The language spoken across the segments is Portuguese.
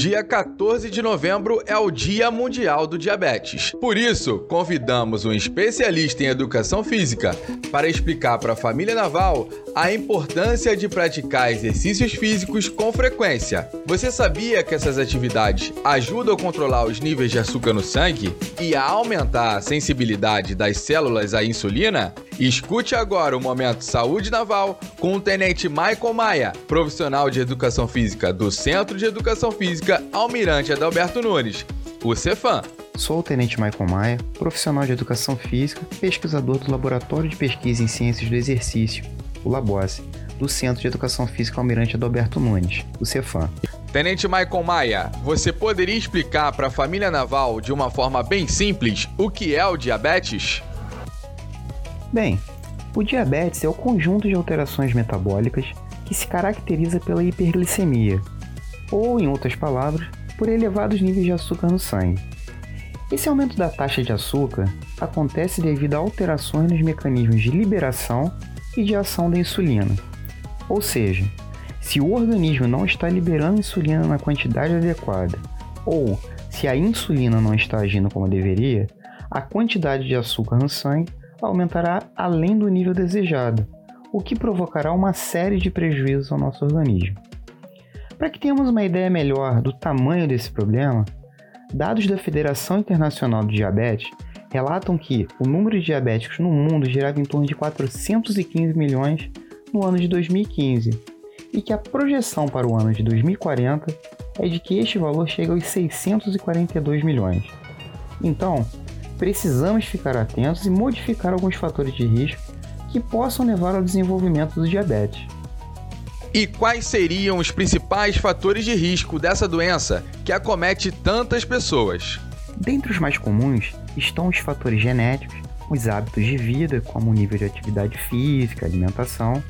Dia 14 de novembro é o Dia Mundial do Diabetes. Por isso, convidamos um especialista em educação física para explicar para a família naval a importância de praticar exercícios físicos com frequência. Você sabia que essas atividades ajudam a controlar os níveis de açúcar no sangue e a aumentar a sensibilidade das células à insulina? Escute agora o Momento Saúde Naval com o Tenente Michael Maia, profissional de educação física do Centro de Educação Física Almirante Adalberto Nunes, o Cefam. Sou o Tenente Michael Maia, profissional de educação física, pesquisador do Laboratório de Pesquisa em Ciências do Exercício, o LABOSE, do Centro de Educação Física Almirante Adalberto Nunes, o Cefam. Tenente Michael Maia, você poderia explicar para a família naval de uma forma bem simples o que é o diabetes? Bem, o diabetes é o conjunto de alterações metabólicas que se caracteriza pela hiperglicemia, ou, em outras palavras, por elevados níveis de açúcar no sangue. Esse aumento da taxa de açúcar acontece devido a alterações nos mecanismos de liberação e de ação da insulina. Ou seja, se o organismo não está liberando insulina na quantidade adequada, ou se a insulina não está agindo como deveria, a quantidade de açúcar no sangue aumentará além do nível desejado, o que provocará uma série de prejuízos ao nosso organismo. Para que tenhamos uma ideia melhor do tamanho desse problema, Dados da Federação Internacional de Diabetes relatam que o número de diabéticos no mundo girava em torno de 415 milhões no ano de 2015 e que a projeção para o ano de 2040 é de que este valor chegue aos 642 milhões. Então, precisamos ficar atentos e modificar alguns fatores de risco que possam levar ao desenvolvimento do diabetes. E quais seriam os principais fatores de risco dessa doença que acomete tantas pessoas? Dentre os mais comuns estão os fatores genéticos, os hábitos de vida, como o nível de atividade física, alimentação,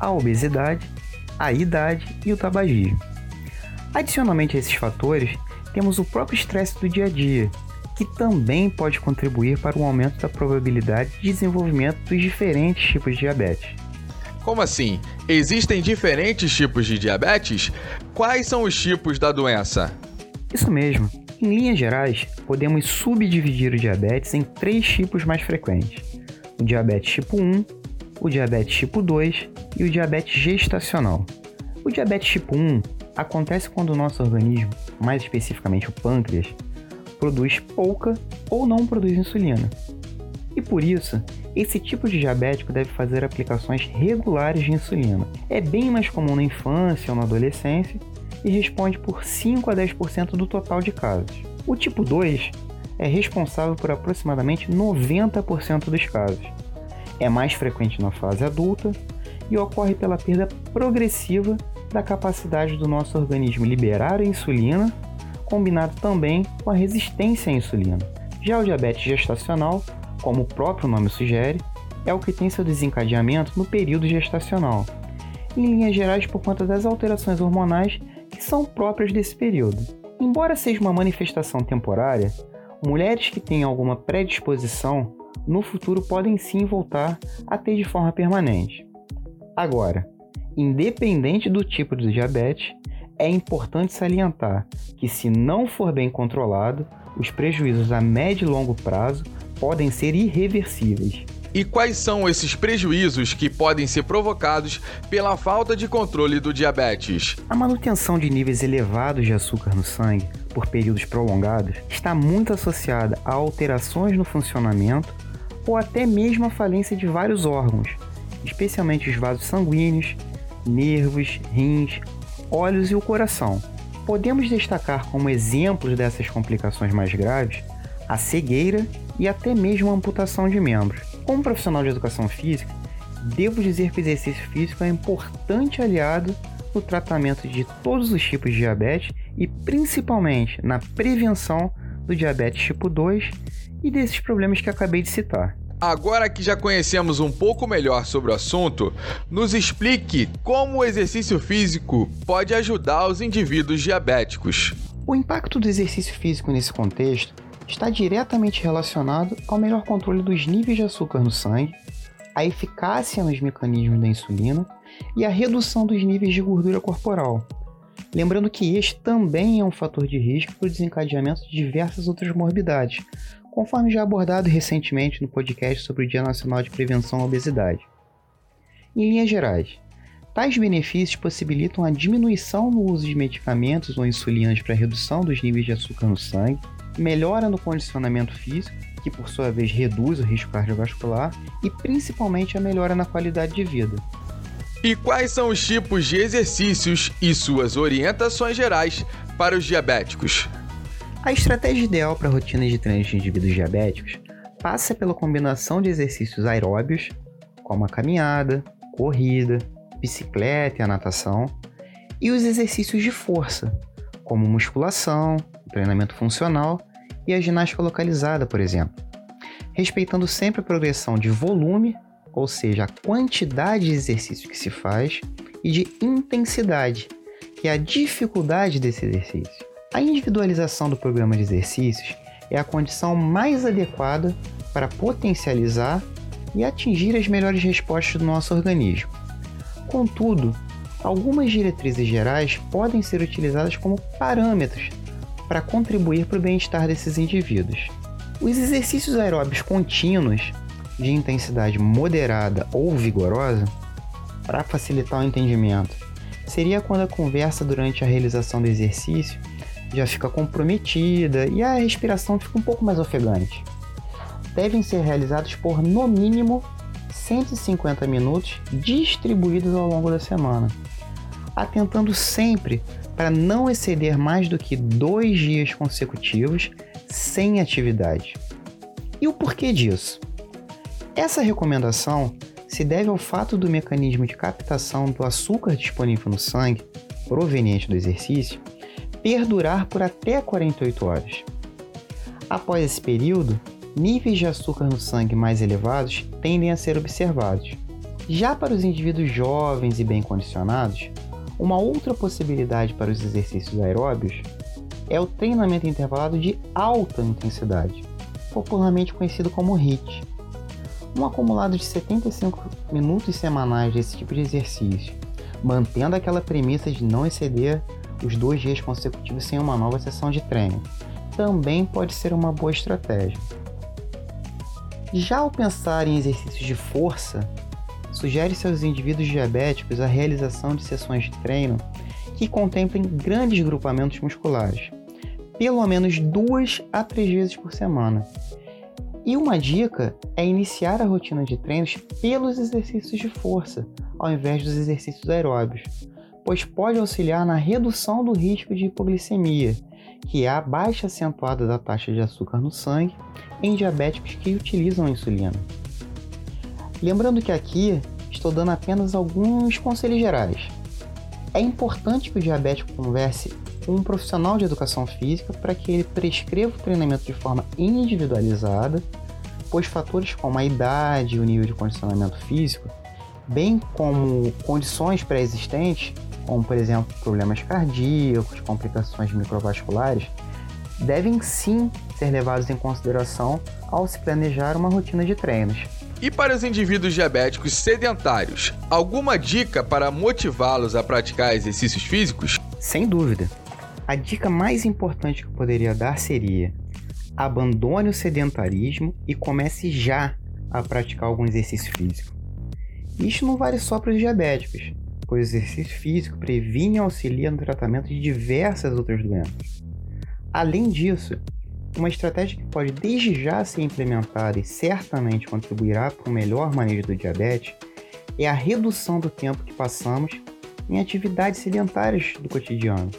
a obesidade, a idade e o tabagismo. Adicionalmente a esses fatores, temos o próprio estresse do dia a dia, que também pode contribuir para o aumento da probabilidade de desenvolvimento dos diferentes tipos de diabetes. Como assim? Existem diferentes tipos de diabetes? Quais são os tipos da doença? Isso mesmo. Em linhas gerais, podemos subdividir o diabetes em três tipos mais frequentes: o diabetes tipo 1, o diabetes tipo 2 e o diabetes gestacional. O diabetes tipo 1 acontece quando o nosso organismo, mais especificamente o pâncreas, produz pouca ou não produz insulina. E por isso, esse tipo de diabético deve fazer aplicações regulares de insulina. É bem mais comum na infância ou na adolescência e responde por 5 a 10% do total de casos. O tipo 2 é responsável por aproximadamente 90% dos casos. É mais frequente na fase adulta e ocorre pela perda progressiva da capacidade do nosso organismo liberar a insulina, combinado também com a resistência à insulina. Já o diabetes gestacional como o próprio nome sugere, é o que tem seu desencadeamento no período gestacional, em linhas gerais por conta das alterações hormonais que são próprias desse período. Embora seja uma manifestação temporária, mulheres que têm alguma predisposição no futuro podem sim voltar a ter de forma permanente. Agora, independente do tipo de diabetes, é importante salientar que, se não for bem controlado, os prejuízos a médio e longo prazo podem ser irreversíveis. E quais são esses prejuízos que podem ser provocados pela falta de controle do diabetes? A manutenção de níveis elevados de açúcar no sangue por períodos prolongados está muito associada a alterações no funcionamento ou até mesmo a falência de vários órgãos, especialmente os vasos sanguíneos, nervos, rins, olhos e o coração. Podemos destacar como exemplos dessas complicações mais graves a cegueira e até mesmo a amputação de membros. Como profissional de educação física, devo dizer que o exercício físico é um importante aliado no tratamento de todos os tipos de diabetes e principalmente na prevenção do diabetes tipo 2 e desses problemas que acabei de citar. Agora que já conhecemos um pouco melhor sobre o assunto, nos explique como o exercício físico pode ajudar os indivíduos diabéticos. O impacto do exercício físico nesse contexto está diretamente relacionado ao melhor controle dos níveis de açúcar no sangue, a eficácia nos mecanismos da insulina e a redução dos níveis de gordura corporal. Lembrando que este também é um fator de risco para o desencadeamento de diversas outras morbidades, conforme já abordado recentemente no podcast sobre o Dia Nacional de Prevenção à Obesidade. Em linhas gerais, tais benefícios possibilitam a diminuição no uso de medicamentos ou insulinas para redução dos níveis de açúcar no sangue, melhora no condicionamento físico, que por sua vez reduz o risco cardiovascular, e principalmente a melhora na qualidade de vida. E quais são os tipos de exercícios e suas orientações gerais para os diabéticos? A estratégia ideal para rotinas de treino de indivíduos diabéticos passa pela combinação de exercícios aeróbios, como a caminhada, corrida, bicicleta e a natação, e os exercícios de força, como musculação, treinamento funcional e a ginástica localizada, por exemplo, respeitando sempre a progressão de volume, ou seja, a quantidade de exercício que se faz, e de intensidade, que é a dificuldade desse exercício. A individualização do programa de exercícios é a condição mais adequada para potencializar e atingir as melhores respostas do nosso organismo. Contudo, algumas diretrizes gerais podem ser utilizadas como parâmetros para contribuir para o bem-estar desses indivíduos. Os exercícios aeróbicos contínuos de intensidade moderada ou vigorosa, para facilitar o entendimento, seria quando a conversa durante a realização do exercício já fica comprometida e a respiração fica um pouco mais ofegante. Devem ser realizados por no mínimo 150 minutos distribuídos ao longo da semana, atentando sempre para não exceder mais do que dois dias consecutivos sem atividade. E o porquê disso? Essa recomendação se deve ao fato do mecanismo de captação do açúcar disponível no sangue, proveniente do exercício, perdurar por até 48 horas. Após esse período, níveis de açúcar no sangue mais elevados tendem a ser observados. Já para os indivíduos jovens e bem condicionados, uma outra possibilidade para os exercícios aeróbios é o treinamento intervalado de alta intensidade, popularmente conhecido como HIIT. Um acumulado de 75 minutos semanais desse tipo de exercício, mantendo aquela premissa de não exceder os dois dias consecutivos sem uma nova sessão de treino, também pode ser uma boa estratégia. Já ao pensar em exercícios de força, sugere-se aos indivíduos diabéticos a realização de sessões de treino que contemplem grandes grupamentos musculares, pelo menos duas a três vezes por semana. E uma dica é iniciar a rotina de treinos pelos exercícios de força, ao invés dos exercícios aeróbios, pois pode auxiliar na redução do risco de hipoglicemia, que é a baixa acentuada da taxa de açúcar no sangue em diabéticos que utilizam insulina. Lembrando que aqui estou dando apenas alguns conselhos gerais. É importante que o diabético converse com um profissional de educação física para que ele prescreva o treinamento de forma individualizada, pois fatores como a idade e o nível de condicionamento físico, bem como condições pré-existentes, como por exemplo problemas cardíacos, complicações microvasculares, devem sim ser levados em consideração ao se planejar uma rotina de treinos. E para os indivíduos diabéticos sedentários, alguma dica para motivá-los a praticar exercícios físicos? Sem dúvida. A dica mais importante que eu poderia dar seria: abandone o sedentarismo e comece já a praticar algum exercício físico. Isto não vale só para os diabéticos, pois o exercício físico previne e auxilia no tratamento de diversas outras doenças. Além disso, uma estratégia que pode desde já ser implementada e certamente contribuirá para o melhor manejo do diabetes é a redução do tempo que passamos em atividades sedentárias do cotidiano,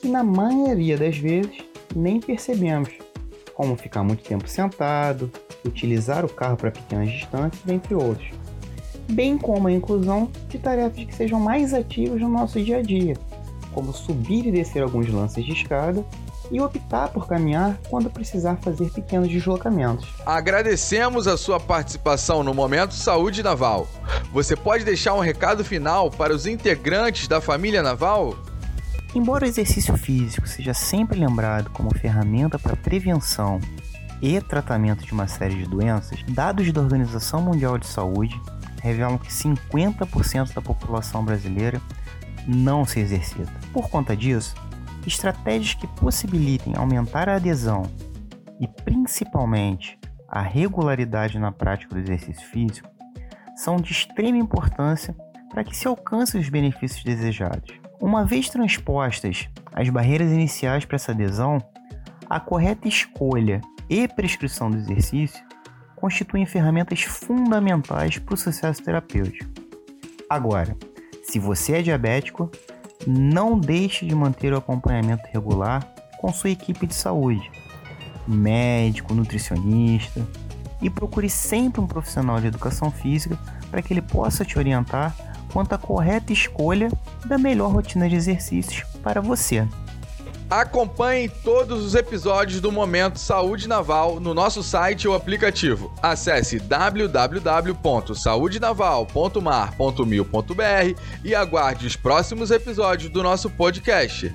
que na maioria das vezes nem percebemos, como ficar muito tempo sentado, utilizar o carro para pequenas distâncias, entre outros bem como a inclusão de tarefas que sejam mais ativas no nosso dia a dia, como subir e descer alguns lances de escada e optar por caminhar quando precisar fazer pequenos deslocamentos. Agradecemos a sua participação no Momento Saúde Naval. Você pode deixar um recado final para os integrantes da família naval? Embora o exercício físico seja sempre lembrado como ferramenta para prevenção e tratamento de uma série de doenças, dados da Organização Mundial de Saúde revelam que 50% da população brasileira não se exercita. Por conta disso, estratégias que possibilitem aumentar a adesão e principalmente a regularidade na prática do exercício físico são de extrema importância para que se alcance os benefícios desejados. Uma vez transpostas as barreiras iniciais para essa adesão, a correta escolha e prescrição do exercício constituem ferramentas fundamentais para o sucesso terapêutico. Agora, se você é diabético, não deixe de manter o acompanhamento regular com sua equipe de saúde, médico, nutricionista, e procure sempre um profissional de educação física para que ele possa te orientar quanto à correta escolha da melhor rotina de exercícios para você. Acompanhe todos os episódios do Momento Saúde Naval no nosso site ou aplicativo. Acesse www.saudenaval.mar.mil.br e aguarde os próximos episódios do nosso podcast.